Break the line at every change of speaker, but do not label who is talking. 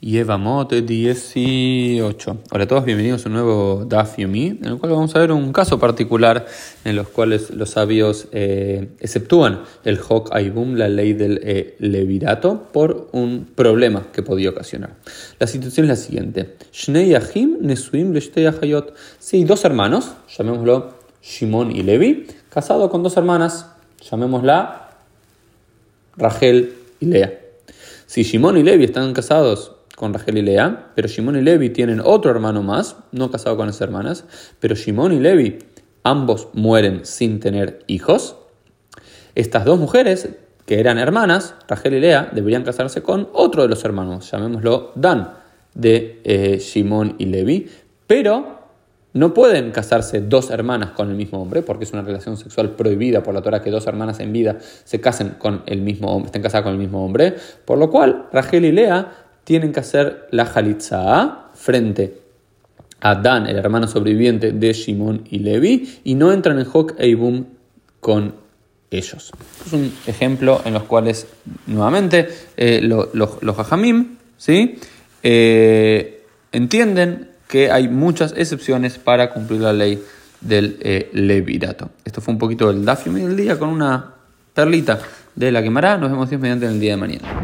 Yevamot 18. Hola a todos, bienvenidos a un nuevo Daf en el cual vamos a ver un caso particular en los cuales los sabios eh, exceptúan el Hok Aibum, la ley del eh, levirato, por un problema que podía ocasionar. La situación es la siguiente: Shnei Yahim Nesuim Hayot. Sí, dos hermanos, llamémoslo Shimon y Levi, casados con dos hermanas, llamémosla Rachel y Lea. Si Shimon y Levi están casados con Rachel y Lea, pero Shimon y Levi tienen otro hermano más, no casado con las hermanas, pero Shimon y Levi ambos mueren sin tener hijos. Estas dos mujeres, que eran hermanas, Rachel y Lea, deberían casarse con otro de los hermanos, llamémoslo Dan, de eh, y Levi, pero no pueden casarse dos hermanas con el mismo hombre, porque es una relación sexual prohibida por la Torah que dos hermanas en vida se casen con el mismo hombre, estén casadas con el mismo hombre, por lo cual Rachel y Lea tienen que hacer la Jalitza frente a Dan, el hermano sobreviviente de Shimon y Levi, y no entran en Hok Eibum con ellos. Es un ejemplo en los cuales, nuevamente, eh, los, hajamim ¿sí? Eh, entienden que hay muchas excepciones para cumplir la ley del eh, levirato. Esto fue un poquito el Dafium del día con una perlita de la quemará. Nos vemos mediante en el día de mañana.